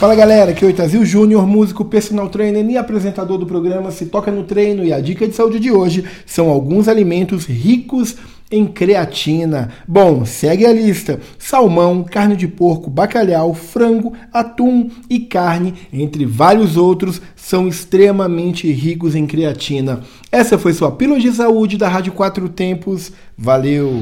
Fala galera, aqui é o Itazil Júnior, músico, personal trainer e apresentador do programa Se Toca no Treino. E a dica de saúde de hoje são alguns alimentos ricos em creatina. Bom, segue a lista: salmão, carne de porco, bacalhau, frango, atum e carne, entre vários outros, são extremamente ricos em creatina. Essa foi sua pílula de saúde da Rádio Quatro Tempos. Valeu!